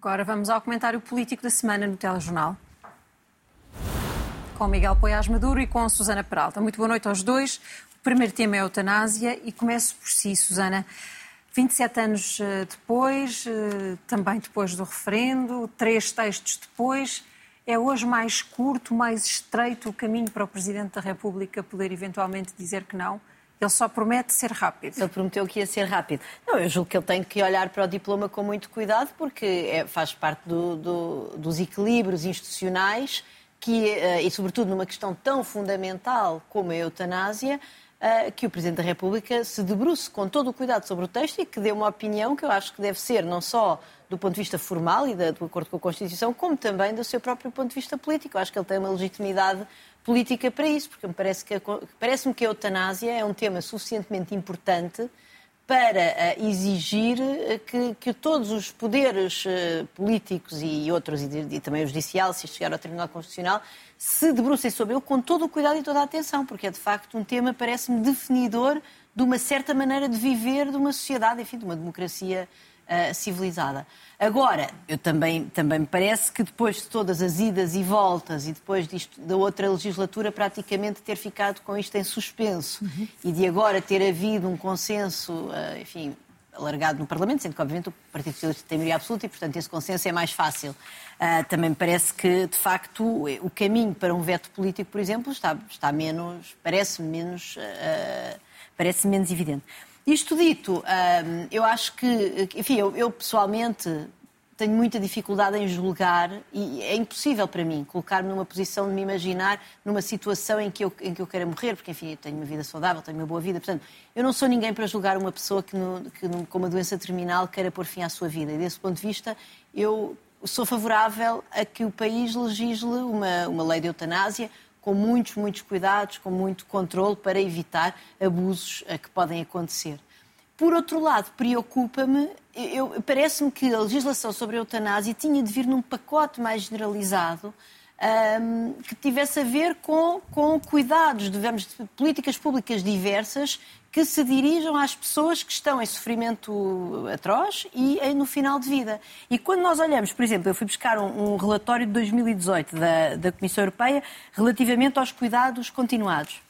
Agora vamos ao comentário político da semana no Telejornal. Com Miguel Poiás Maduro e com Susana Peralta. Muito boa noite aos dois. O primeiro tema é a eutanásia e começo por si, Susana. 27 anos eh, depois, eh, também depois do referendo, três textos depois, é hoje mais curto, mais estreito o caminho para o Presidente da República poder eventualmente dizer que não? Ele só promete ser rápido. Ele prometeu que ia ser rápido. Não, eu julgo que ele tem que olhar para o diploma com muito cuidado, porque é, faz parte do, do, dos equilíbrios institucionais que, eh, e, sobretudo, numa questão tão fundamental como a eutanásia, que o Presidente da República se debruce com todo o cuidado sobre o texto e que dê uma opinião que eu acho que deve ser não só do ponto de vista formal e do acordo com a Constituição, como também do seu próprio ponto de vista político. Eu acho que ele tem uma legitimidade política para isso, porque me parece que, parece que a eutanásia é um tema suficientemente importante para uh, exigir uh, que, que, todos os poderes uh, políticos e outros, e, e, também o judicial, se chegar ao Tribunal Constitucional, se debrucem sobre ele com todo o cuidado e toda a atenção, porque é de facto um tema, parece-me, definidor de uma certa maneira de viver de uma sociedade, enfim, de uma democracia civilizada. Agora, eu também, também me parece que depois de todas as idas e voltas e depois disto, da outra legislatura praticamente ter ficado com isto em suspenso uhum. e de agora ter havido um consenso, eh, enfim, alargado no Parlamento, sendo que, obviamente, o Partido Socialista tem maioria absoluta e, portanto, esse consenso é mais fácil. Uh, também me parece que, de facto, o caminho para um veto político, por exemplo, está, está menos, parece menos, uh, parece menos evidente. Isto dito, eu acho que, enfim, eu, eu pessoalmente tenho muita dificuldade em julgar e é impossível para mim colocar-me numa posição de me imaginar numa situação em que eu, em que eu queira morrer, porque, enfim, eu tenho uma vida saudável, tenho uma boa vida. Portanto, eu não sou ninguém para julgar uma pessoa que, no, que no, com uma doença terminal queira pôr fim à sua vida. E, desse ponto de vista, eu sou favorável a que o país legisle uma, uma lei de eutanásia com muitos, muitos cuidados, com muito controle para evitar abusos que podem acontecer. Por outro lado, preocupa-me, parece-me que a legislação sobre a eutanásia tinha de vir num pacote mais generalizado um, que tivesse a ver com, com cuidados, digamos, de políticas públicas diversas que se dirijam às pessoas que estão em sofrimento atroz e no final de vida. E quando nós olhamos, por exemplo, eu fui buscar um, um relatório de 2018 da, da Comissão Europeia relativamente aos cuidados continuados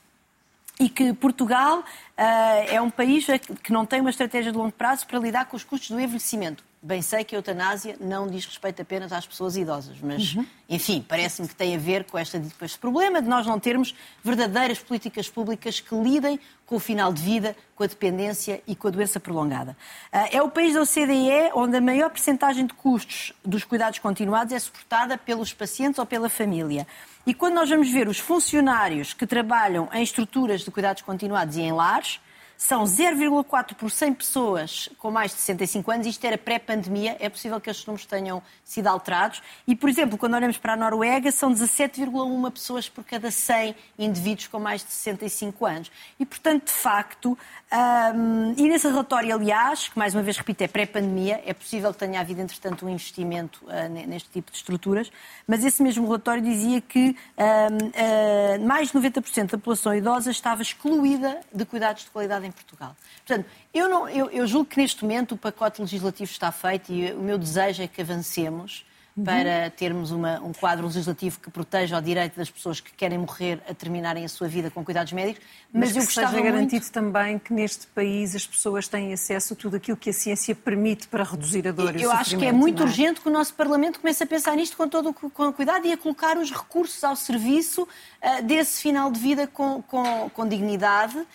e que Portugal uh, é um país que não tem uma estratégia de longo prazo para lidar com os custos do envelhecimento. Bem sei que a eutanásia não diz respeito apenas às pessoas idosas, mas, uhum. enfim, parece-me que tem a ver com, esta, com este problema de nós não termos verdadeiras políticas públicas que lidem com o final de vida, com a dependência e com a doença prolongada. Ah, é o país da OCDE onde a maior percentagem de custos dos cuidados continuados é suportada pelos pacientes ou pela família. E quando nós vamos ver os funcionários que trabalham em estruturas de cuidados continuados e em lares, são 0,4 por 100 pessoas com mais de 65 anos. Isto era pré-pandemia, é possível que estes números tenham sido alterados. E, por exemplo, quando olhamos para a Noruega, são 17,1 pessoas por cada 100 indivíduos com mais de 65 anos. E, portanto, de facto, um, e nesse relatório, aliás, que mais uma vez repito, é pré-pandemia, é possível que tenha havido, entretanto, um investimento uh, neste tipo de estruturas, mas esse mesmo relatório dizia que uh, mais de 90% da população idosa estava excluída de cuidados de qualidade em Portugal. Portanto, eu, não, eu, eu julgo que neste momento o pacote legislativo está feito e o meu desejo é que avancemos uhum. para termos uma, um quadro legislativo que proteja o direito das pessoas que querem morrer a terminarem a sua vida com cuidados médicos. Mas, mas eu que seja muito... garantido também que neste país as pessoas têm acesso a tudo aquilo que a ciência permite para reduzir a dor e Eu acho que é muito é? urgente que o nosso Parlamento comece a pensar nisto com todo o cuidado e a colocar os recursos ao serviço uh, desse final de vida com, com, com dignidade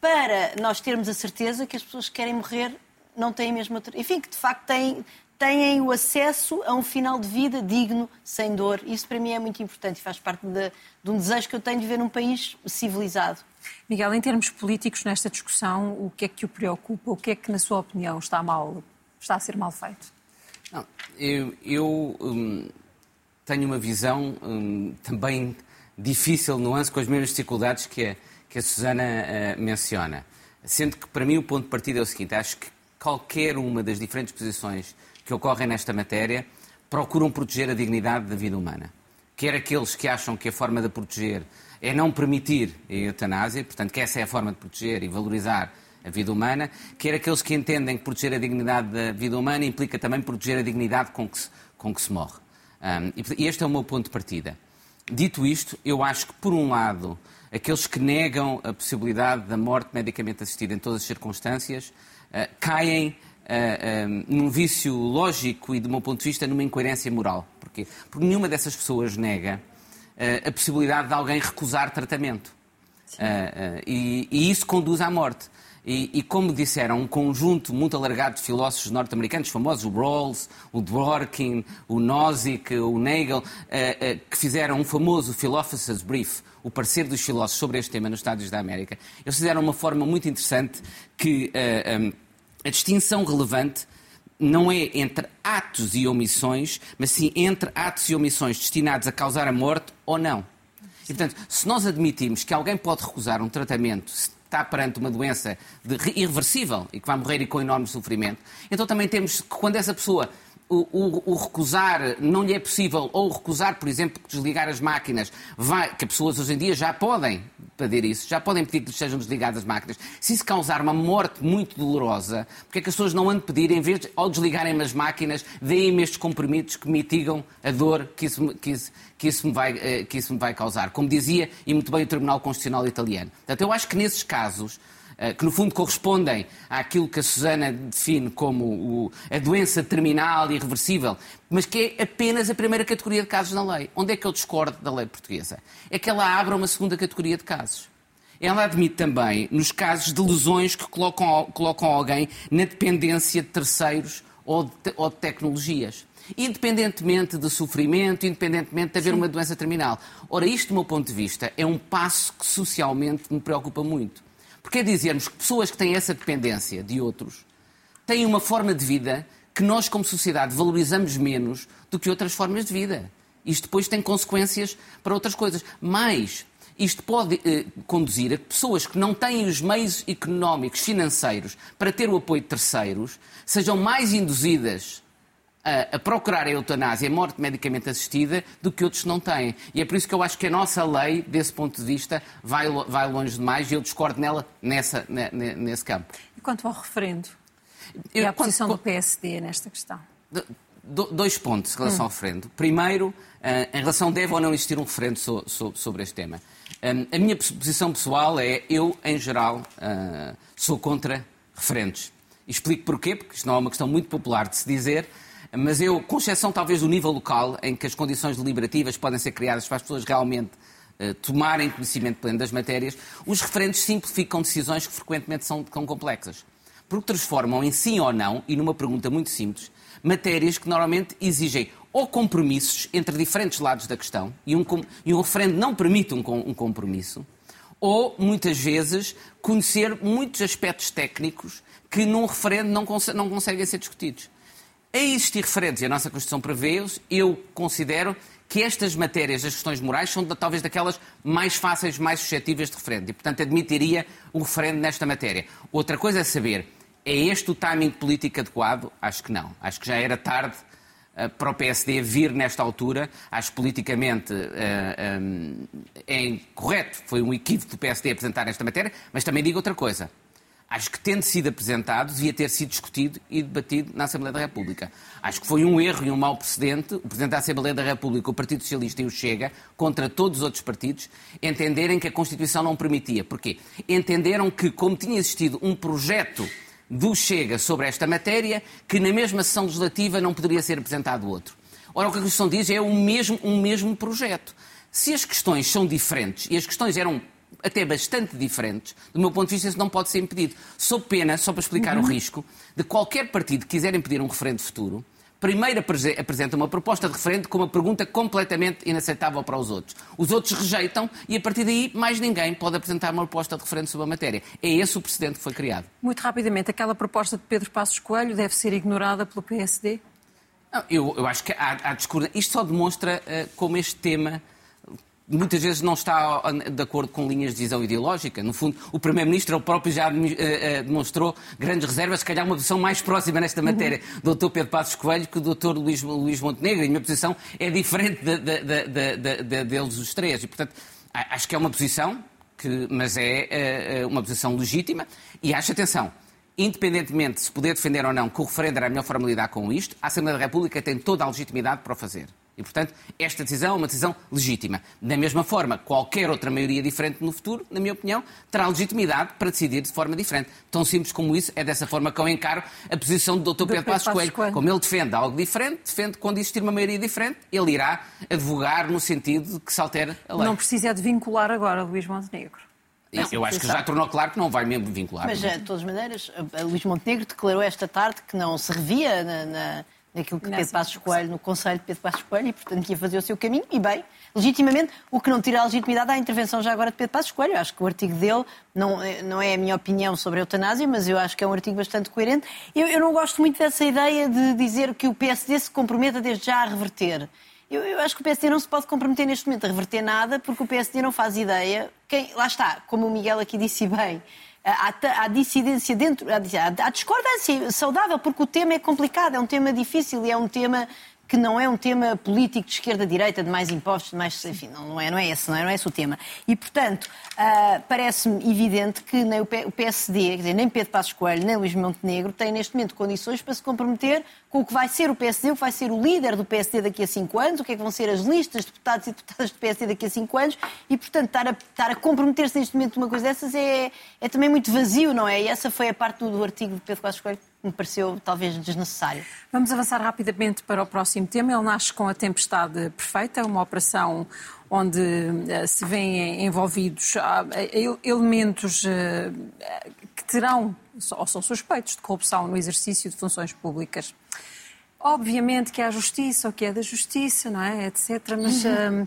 para nós termos a certeza que as pessoas que querem morrer não têm mesmo. Enfim, que de facto têm, têm o acesso a um final de vida digno, sem dor. Isso para mim é muito importante e faz parte de, de um desejo que eu tenho de ver num país civilizado. Miguel, em termos políticos, nesta discussão, o que é que o preocupa? O que é que, na sua opinião, está, mal, está a ser mal feito? Não, eu, eu hum, tenho uma visão hum, também difícil, nuance, com as mesmas dificuldades que é que a Susana uh, menciona. Sendo que, para mim, o ponto de partida é o seguinte: acho que qualquer uma das diferentes posições que ocorrem nesta matéria procuram proteger a dignidade da vida humana. Quer aqueles que acham que a forma de proteger é não permitir a eutanásia, portanto, que essa é a forma de proteger e valorizar a vida humana, quer aqueles que entendem que proteger a dignidade da vida humana implica também proteger a dignidade com que se, com que se morre. Um, e este é o meu ponto de partida. Dito isto, eu acho que, por um lado, aqueles que negam a possibilidade da morte medicamente assistida em todas as circunstâncias uh, caem uh, uh, num vício lógico e, do meu ponto de vista, numa incoerência moral. Porquê? Porque nenhuma dessas pessoas nega a possibilidade de alguém recusar tratamento. E, e isso conduz à morte. E, e, como disseram, um conjunto muito alargado de filósofos norte-americanos famosos, o Rawls, o Dworkin, o Nozick, o Nagel, uh, uh, que fizeram um famoso Philosopher's Brief, o parecer dos filósofos sobre este tema nos Estados da América. Eles fizeram uma forma muito interessante que uh, um, a distinção relevante não é entre atos e omissões, mas sim entre atos e omissões destinados a causar a morte ou não. E, portanto, se nós admitimos que alguém pode recusar um tratamento está perante uma doença irreversível e que vai morrer e com enorme sofrimento, então também temos que, quando essa pessoa o, o, o, recusar não lhe é possível, ou recusar, por exemplo, desligar as máquinas, vai, que as pessoas hoje em dia já podem pedir isso, já podem pedir que sejam desligadas as máquinas. Se isso causar uma morte muito dolorosa, porque é que as pessoas não andam pedir, em vez de, ao desligarem as máquinas, deem-me estes comprimidos que mitigam a dor que isso, que, isso, que, isso me vai, eh, que isso me vai causar? Como dizia, e muito bem, o Tribunal Constitucional Italiano. Portanto, eu acho que nesses casos que no fundo correspondem àquilo que a Susana define como o, a doença terminal e irreversível, mas que é apenas a primeira categoria de casos na lei. Onde é que eu discordo da lei portuguesa? É que ela abre uma segunda categoria de casos. Ela admite também, nos casos de lesões que colocam, colocam alguém na dependência de terceiros ou de, ou de tecnologias independentemente de sofrimento, independentemente de haver Sim. uma doença terminal. Ora, isto, do meu ponto de vista, é um passo que socialmente me preocupa muito. Porque é dizermos que pessoas que têm essa dependência de outros têm uma forma de vida que nós, como sociedade, valorizamos menos do que outras formas de vida. Isto depois tem consequências para outras coisas. Mas isto pode eh, conduzir a que pessoas que não têm os meios económicos, financeiros, para ter o apoio de terceiros, sejam mais induzidas a, a, procurar a eutanásia, a morte medicamente assistida, do que outros não têm. E é por isso que eu acho que a nossa lei, desse ponto de vista, vai, vai longe demais e eu discordo nela nessa, nesse campo. E quanto ao referendo? E à posição quanto, do PSD nesta questão? dois pontos em relação hum. ao referendo. Primeiro, eh, em relação deve ou não existir um referendo sobre este tema. Eh, a minha posição pessoal é, eu, em geral, eh, sou contra referendos. Explico porquê, porque isto não é uma questão muito popular de se dizer, mas eu, com exceção talvez do nível local, em que as condições deliberativas podem ser criadas para as pessoas realmente uh, tomarem conhecimento pleno das matérias, os referentes simplificam decisões que frequentemente são, são complexas. Porque transformam em sim ou não, e numa pergunta muito simples, matérias que normalmente exigem ou compromissos entre diferentes lados da questão, e um, e um referendo não permite um, um compromisso, ou, muitas vezes, conhecer muitos aspectos técnicos que num referendo não, não conseguem ser discutidos. A existir referentes, e a nossa Constituição prevê-os, eu considero que estas matérias, as questões morais, são talvez daquelas mais fáceis, mais suscetíveis de referendo. E, portanto, admitiria o referendo nesta matéria. Outra coisa é saber, é este o timing político adequado? Acho que não. Acho que já era tarde uh, para o PSD vir nesta altura. Acho politicamente uh, eh, um, eh, é incorreto. Foi um equívoco do PSD apresentar esta matéria, mas também digo outra coisa acho que tendo sido apresentado, devia ter sido discutido e debatido na Assembleia da República. Acho que foi um erro e um mau precedente o Presidente da Assembleia da República, o Partido Socialista e o Chega, contra todos os outros partidos, entenderem que a Constituição não permitia. Porquê? Entenderam que, como tinha existido um projeto do Chega sobre esta matéria, que na mesma sessão legislativa não poderia ser apresentado outro. Ora, o que a Constituição diz é o mesmo, um mesmo projeto. Se as questões são diferentes, e as questões eram até bastante diferentes, do meu ponto de vista, isso não pode ser impedido. Sou pena, só para explicar uhum. o risco, de qualquer partido que quiser impedir um referendo futuro, primeiro apresenta uma proposta de referendo com uma pergunta completamente inaceitável para os outros. Os outros rejeitam e, a partir daí, mais ninguém pode apresentar uma proposta de referendo sobre a matéria. É esse o precedente que foi criado. Muito rapidamente, aquela proposta de Pedro Passos Coelho deve ser ignorada pelo PSD? Não, eu, eu, acho que há, há discurso. Isto só demonstra uh, como este tema muitas vezes não está de acordo com linhas de visão ideológica. No fundo, o Primeiro-Ministro, ele próprio já eh, eh, demonstrou grandes reservas, se calhar uma posição mais próxima nesta matéria do Dr. Pedro Passos Coelho que do Dr. Luís, Luís Montenegro. E a minha posição é diferente de, de, de, deles os três. E, portanto, acho que é uma posição que, mas é uma posição legítima e acho, atenção, independentemente de se poder defender ou não que o referendo era a melhor forma de lidar com isto, a Assembleia da República tem toda a legitimidade para o fazer. E, portanto, esta decisão é uma decisão legítima. Da mesma forma, qualquer outra maioria diferente no futuro, na minha opinião, terá legitimidade para decidir de forma diferente. Tão simples como isso, é dessa forma que eu encaro a posição do Dr. Pedro Passos Coelho. Coelho. Como ele defende algo diferente, defende quando existir uma maioria diferente, ele irá advogar no sentido de que se altere a lei. Não precisa de vincular agora Luís Montenegro. Não, eu acho que já tornou claro que não vai mesmo vincular. Mas, de todas as maneiras, Luís Montenegro declarou esta tarde que não se revia na, na naquilo que Pedro Passos Coelho, no Conselho de Pedro Passos Coelho, e portanto ia fazer o seu caminho, e bem, legitimamente, o que não tira a legitimidade à intervenção já agora de Pedro Passos Coelho. Eu acho que o artigo dele não, é, não é a minha opinião sobre a eutanásia, mas eu acho que é um artigo bastante coerente. Eu, eu não gosto muito dessa ideia de dizer que o PSD se comprometa desde já a reverter. Eu, eu, acho que o PSD não se pode comprometer neste momento a reverter nada, porque o PSD não faz ideia. Quem, lá está, como o Miguel aqui disse bem, há, dissidência dentro, há discordância saudável, porque o tema é complicado, é um tema difícil e é um tema que não é um tema político de esquerda-direita, de mais impostos, de mais. Enfim, não é, não é esse, não é, não é esse o tema. E, portanto, uh, parece-me evidente que nem o PSD, quer dizer, nem Pedro Passos Coelho, nem Luís Montenegro têm neste momento condições para se comprometer com o que vai ser o PSD, o que vai ser o líder do PSD daqui a cinco anos, o que é que vão ser as listas de deputados e deputadas do PSD daqui a cinco anos, e, portanto, estar a, estar a comprometer-se neste momento numa coisa dessas é, é também muito vazio, não é? E essa foi a parte do, do artigo de Pedro Passos Coelho me pareceu talvez desnecessário. Vamos avançar rapidamente para o próximo tema. Ele nasce com a Tempestade Perfeita, uma operação onde uh, se vêem envolvidos uh, elementos uh, que terão ou são suspeitos de corrupção no exercício de funções públicas. Obviamente que há justiça, o que é da justiça, não é, etc. Mas uhum.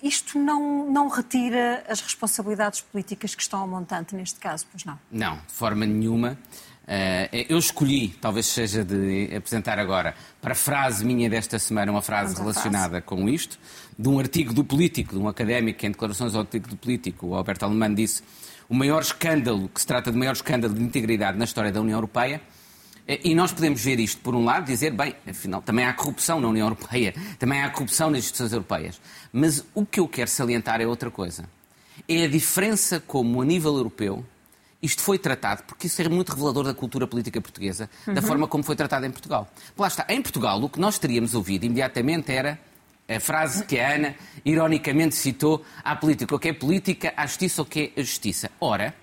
isto não, não retira as responsabilidades políticas que estão ao montante neste caso, pois não? Não, de forma nenhuma. Uh, eu escolhi, talvez seja de apresentar agora, para a frase minha desta semana, uma frase relacionada com isto, de um artigo do Político, de um académico que em declarações ao artigo do Político, o Alberto Alemão disse o maior escândalo, que se trata de maior escândalo de integridade na história da União Europeia, eh, e nós podemos ver isto, por um lado, dizer, bem, afinal, também há corrupção na União Europeia, também há corrupção nas instituições europeias. Mas o que eu quero salientar é outra coisa. É a diferença como, a nível europeu, isto foi tratado, porque isso é muito revelador da cultura política portuguesa, uhum. da forma como foi tratado em Portugal. Lá está, em Portugal, o que nós teríamos ouvido imediatamente era a frase que a Ana ironicamente citou: à política o que é política, à justiça o que é a justiça. Ora,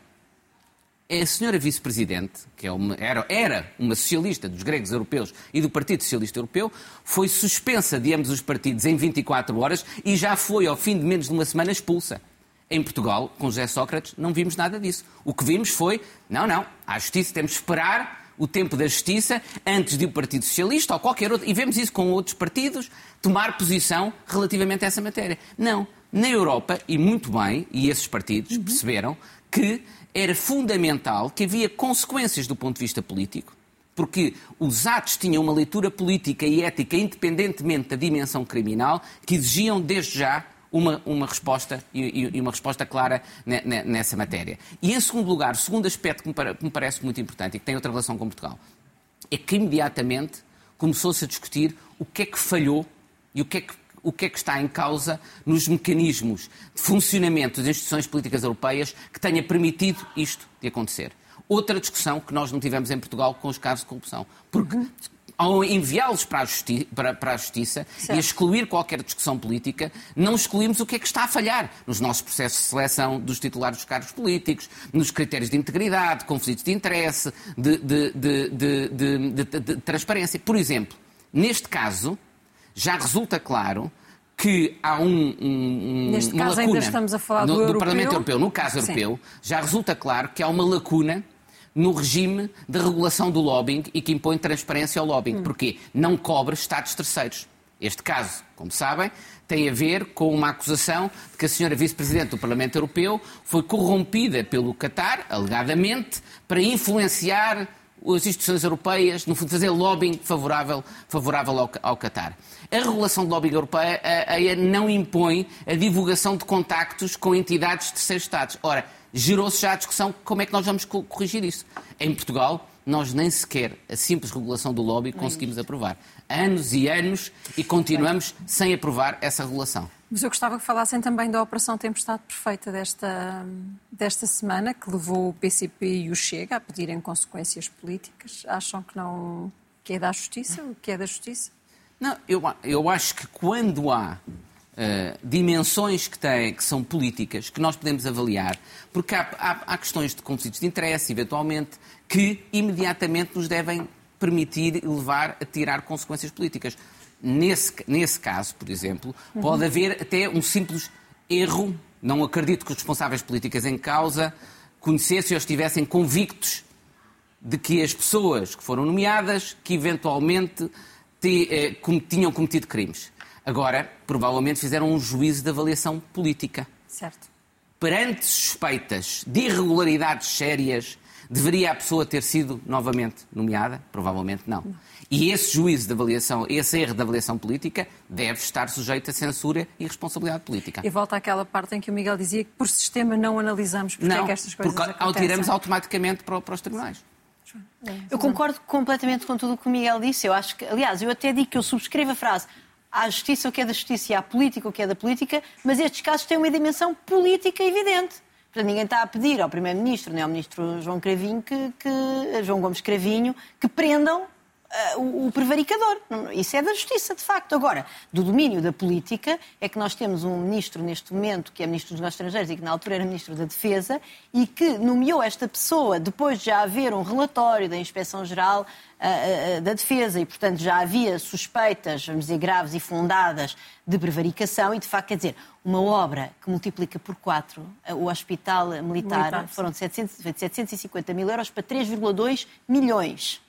a senhora vice-presidente, que é uma, era, era, uma socialista dos gregos europeus e do Partido Socialista Europeu, foi suspensa de ambos os partidos em 24 horas e já foi, ao fim de menos de uma semana, expulsa. Em Portugal, com José Sócrates, não vimos nada disso. O que vimos foi, não, não, à justiça temos de esperar o tempo da justiça antes de o Partido Socialista ou qualquer outro, e vemos isso com outros partidos, tomar posição relativamente a essa matéria. Não. Na Europa, e muito bem, e esses partidos uhum. perceberam que era fundamental que havia consequências do ponto de vista político, porque os atos tinham uma leitura política e ética independentemente da dimensão criminal, que exigiam desde já uma, uma resposta e, e, uma resposta clara nessa matéria. E em segundo lugar, o segundo aspecto que me, que me parece muito importante e que tem outra relação com Portugal, é que imediatamente começou-se a discutir o que é que falhou e o que é que o que é que está em causa nos mecanismos de funcionamento das instituições políticas europeias que tenha permitido isto de acontecer. Outra discussão que nós não tivemos em Portugal com os casos de corrupção. Porque uhum ao enviá-los para, para, para, a Justiça certo. e excluir qualquer discussão política, não excluímos o que é que está a falhar nos nossos processos de seleção dos titulares dos cargos políticos, nos critérios de integridade, conflitos de interesse, de, de, de, de transparência. Por exemplo, neste caso, já resulta claro que há um, um, Neste uma caso, lacuna ainda estamos a falar do, no, do Parlamento Europeu. No caso Sim. europeu, já resulta claro que há uma lacuna no regime de regulação do lobbying e que impõe transparência ao lobbying. Hum. Porquê? Não cobre Estados terceiros. Este caso, como sabem, tem a ver com uma acusação de que a senhora vice-presidente do Parlamento Europeu foi corrompida pelo Qatar, alegadamente, para influenciar as instituições europeias, no fundo, fazer lobbying favorável, favorável ao, ao Qatar. A regulação do lobbying europeia a, a, não impõe a divulgação de contactos com entidades de terceiros Estados. Ora, gerou-se já a discussão como é que nós vamos corrigir isso. Em Portugal, nós nem sequer a simples regulação do lobby conseguimos aprovar. Anos e anos e continuamos sem aprovar essa regulação. Mas eu gostava que falassem também da Operação Tempestade Perfeita desta, desta semana, que levou o PCP e o Chega a pedirem consequências políticas. Acham que não que é da justiça? O que é da justiça? Não, eu, eu acho que quando há uh, dimensões que, têm, que são políticas, que nós podemos avaliar, porque há, há, há questões de conflitos de interesse, eventualmente, que imediatamente nos devem permitir e levar a tirar consequências políticas. Nesse, nesse caso, por exemplo, uhum. pode haver até um simples erro. Não acredito que os responsáveis políticos em causa conhecessem ou estivessem convictos de que as pessoas que foram nomeadas, que eventualmente te, eh, tinham cometido crimes. Agora, provavelmente fizeram um juízo de avaliação política. Certo. Perante suspeitas de irregularidades sérias, deveria a pessoa ter sido novamente nomeada? Provavelmente não. não. E esse juízo de avaliação, esse erro de avaliação política, deve estar sujeito a censura e responsabilidade política. E volta àquela parte em que o Miguel dizia que por sistema não analisamos porque não, é que estas coisas porque acontecem. tiramos automaticamente para, para os tribunais. Eu concordo completamente com tudo o que o Miguel disse. Eu acho que, aliás, eu até digo que eu subscrevo a frase há justiça o que é da justiça e há política o que é da política, mas estes casos têm uma dimensão política evidente. Portanto, ninguém está a pedir ao Primeiro-Ministro, nem ao Ministro João Cravinho, que, que, João Gomes Cravinho, que prendam uh, o, o, prevaricador. Isso é da justiça, de facto. Agora, do domínio da política, é que nós temos um ministro neste momento, que é ministro dos negócios estrangeiros e que na altura era ministro da Defesa, e que nomeou esta pessoa depois de já haver um relatório da Inspeção-Geral uh, uh, da Defesa e, portanto, já havia suspeitas, vamos dizer, graves e fundadas de prevaricação e, de facto, quer dizer, uma obra que multiplica por quatro o Hospital Militar, Militar foram de 700, 750 mil euros para 3,2 milhões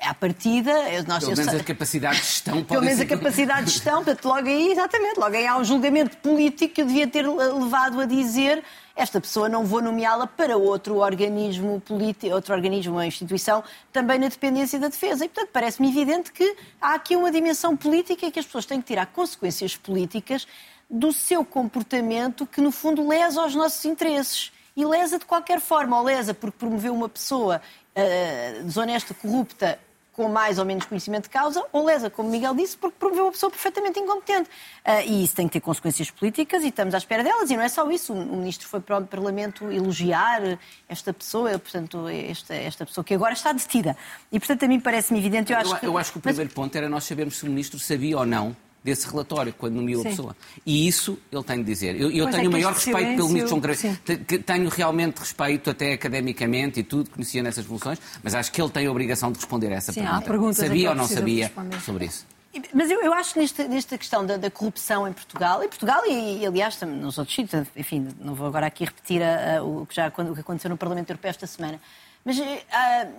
à partida, nós, pelo menos a capacidade de gestão Pelo menos a capacidade de gestão, portanto, logo aí, exatamente, logo aí há um julgamento político que eu devia ter levado a dizer esta pessoa não vou nomeá-la para outro organismo político, outro organismo, uma instituição, também na dependência da defesa. E, portanto, parece-me evidente que há aqui uma dimensão política e que as pessoas têm que tirar consequências políticas do seu comportamento que, no fundo, lesa os nossos interesses. E lesa de qualquer forma, ou lesa porque promoveu uma pessoa uh, desonesta, corrupta, com mais ou menos conhecimento de causa, ou lesa, como Miguel disse, porque promoveu uma pessoa perfeitamente incompetente. Uh, e isso tem que ter consequências políticas e estamos à espera delas. E não é só isso. O ministro foi para o Parlamento elogiar esta pessoa, portanto, esta, esta pessoa que agora está detida. E, portanto, a mim parece-me evidente. Eu, eu, acho que... eu acho que o primeiro Mas... ponto era nós sabermos se o ministro sabia ou não desse relatório, quando nomeou a pessoa. E isso ele tem de dizer. Eu, eu tenho é o maior respeito silêncio... pelo ministro João Cravinho. Tenho realmente respeito, até academicamente e tudo, conhecia nessas funções, mas acho que ele tem a obrigação de responder a essa Sim, pergunta. Sabia ou não sabia sobre isso? Mas eu, eu acho que nesta, nesta questão da, da, corrupção em Portugal, em Portugal e, e, aliás nos outros sítios, enfim, não vou agora aqui repetir a, a, o, que já, o que aconteceu no Parlamento Europeu esta semana, mas uh,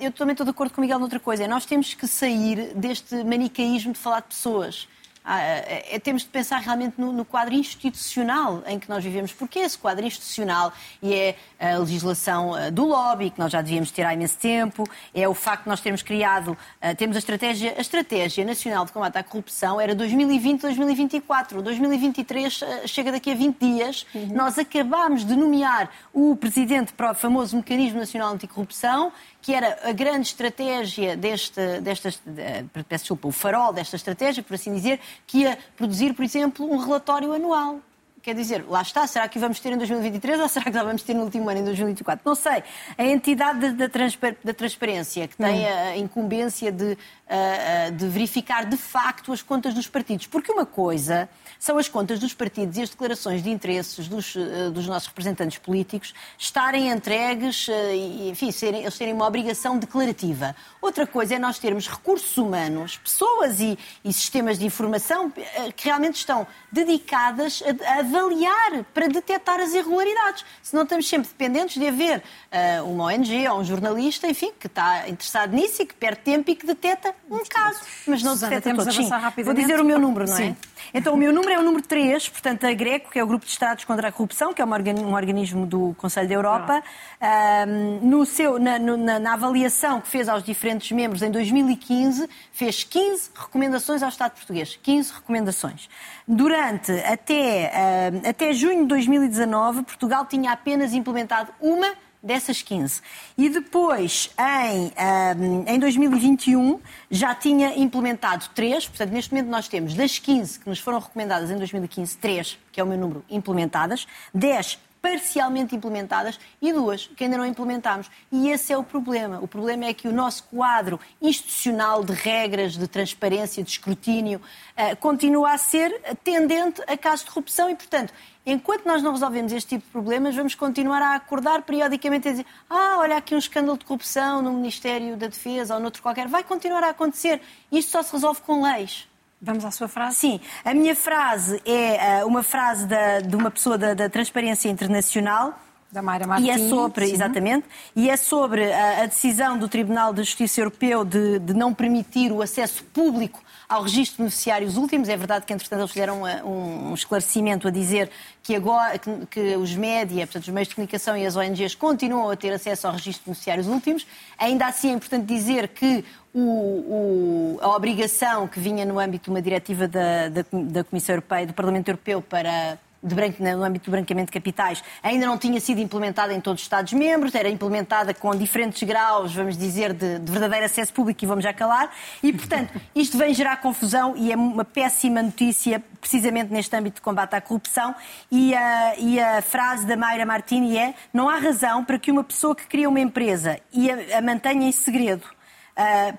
eu também estou de acordo com o Miguel noutra coisa, é nós temos que sair deste manicaísmo de falar de pessoas. Ah, é, é, temos de pensar realmente no, no, quadro institucional em que nós vivemos, porque esse quadro institucional e é a legislação ah, do lobby, que nós já devíamos ter há imenso tempo, é o facto de nós termos criado, uh, temos a estratégia, a estratégia nacional de combate à corrupção era 2020-2024, 2023 uh, chega daqui a 20 dias, uhum. nós acabámos de nomear o presidente para o famoso Mecanismo Nacional Anticorrupção, que era a grande estratégia desta, desta peço desculpa, o farol desta estratégia, por assim dizer, que ia produzir, por exemplo, um relatório anual. Quer dizer, lá está, será que vamos ter em 2023 ou será que já vamos ter no último ano, em 2024? Não sei. A entidade da, da transparência, que tem hum. a incumbência de, de verificar de facto as contas dos partidos. Porque uma coisa são as contas dos partidos e as declarações de interesses dos, eh, dos nossos representantes políticos estarem entregues eh, e, enfim, serem, eles terem uma obrigação declarativa. Outra coisa é nós termos recursos humanos, pessoas e, e sistemas de informação eh, que realmente estão dedicadas a, a avaliar para detectar as irregularidades. Senão estamos sempre dependentes de haver uh, uma ONG ou um jornalista, enfim, que está interessado nisso e que perde tempo e que detecta um caso. Mas não Susana, detecta todos. Sim, vou dizer o meu número, não é? Então, o meu número é o número 3, portanto, a GRECO, que é o Grupo de Estados contra a Corrupção, que é um organismo do Conselho da Europa. Um, no seu, na, na, na, avaliação que fez aos diferentes membros em 2015, fez 15 recomendações ao Estado português. 15 recomendações. Durante até, uh, até junho de 2019, Portugal tinha apenas implementado uma dessas 15. E depois, em, um, em 2021, já tinha implementado 3, portanto, neste momento nós temos das 15 que nos foram recomendadas em 2015, 3, que é o meu número, implementadas, 10 parcialmente implementadas e duas que ainda não implementámos. E esse é o problema. O problema é que o nosso quadro institucional de regras, de transparência, de escrutínio, uh, continua a ser tendente a casos de corrupção e, portanto, enquanto nós não resolvemos este tipo de problemas, vamos continuar a acordar periodicamente a dizer ah, olha aqui um escândalo de corrupção no Ministério da Defesa ou noutro qualquer. Vai continuar a acontecer. Isto só se resolve com leis. Vamos à sua frase? Sim, a minha frase é uh, uma frase da, de uma pessoa da, da Transparência Internacional. Da Mayra Martins. E é sobre, sim. exatamente, e é sobre a, a, decisão do Tribunal de Justiça Europeu de, de não permitir o acesso público ao registro de beneficiários últimos. É verdade que, entretanto, eles fizeram um, um esclarecimento a dizer que, agora, que, que, os média, portanto, os meios de comunicação e as ONGs continuam a ter acesso ao registro de beneficiários últimos. Ainda assim, é importante dizer que o, o, a obrigação que vinha no âmbito de uma diretiva da, da, da Comissão Europeia, do Parlamento Europeu, para de branco, no âmbito do branqueamento de capitais, ainda não tinha sido implementada em todos os Estados-membros, era implementada com diferentes graus, vamos dizer, de, de, verdadeiro acesso público, e vamos já calar, e, portanto, isto vem gerar confusão e é uma péssima notícia, precisamente neste âmbito de combate à corrupção, e a, e a frase da Mayra Martini é não há razão para que uma pessoa que cria uma empresa e a, a mantenha em segredo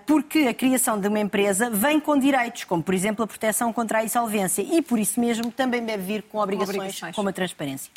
porque a criação de uma empresa vem com direitos, como por exemplo a proteção contra a insolvência, e por isso mesmo também deve vir com obrigações, com obrigações. como a transparência.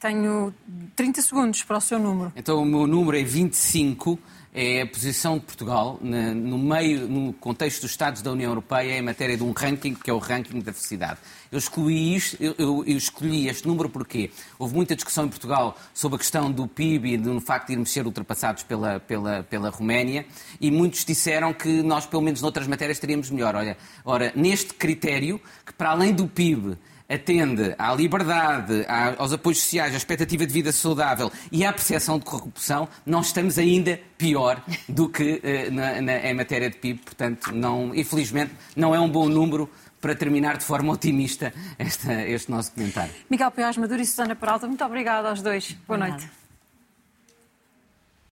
Tenho 30 segundos para o seu número. Então o meu número é 25 é a posição de Portugal no meio, no contexto dos Estados da União Europeia em matéria de um ranking que é o ranking da felicidade. Eu escolhi, isto, eu, eu, este número porque houve muita discussão em Portugal sobre a questão do PIB e do facto de irmos ser ultrapassados pela, pela, pela Roménia e muitos disseram que nós, pelo menos noutras matérias, estaríamos melhor. Olha, ora, neste critério, que para além do PIB atende à liberdade, aos apoios sociais, à expectativa de vida saudável e à percepção de corrupção, nós estamos ainda pior do que uh, na, na, em matéria de PIB. Portanto, não, infelizmente, não é um bom número para terminar de forma otimista esta, este nosso comentário. Miguel Piaz Maduro e Susana Peralta, muito obrigada aos dois. Boa noite.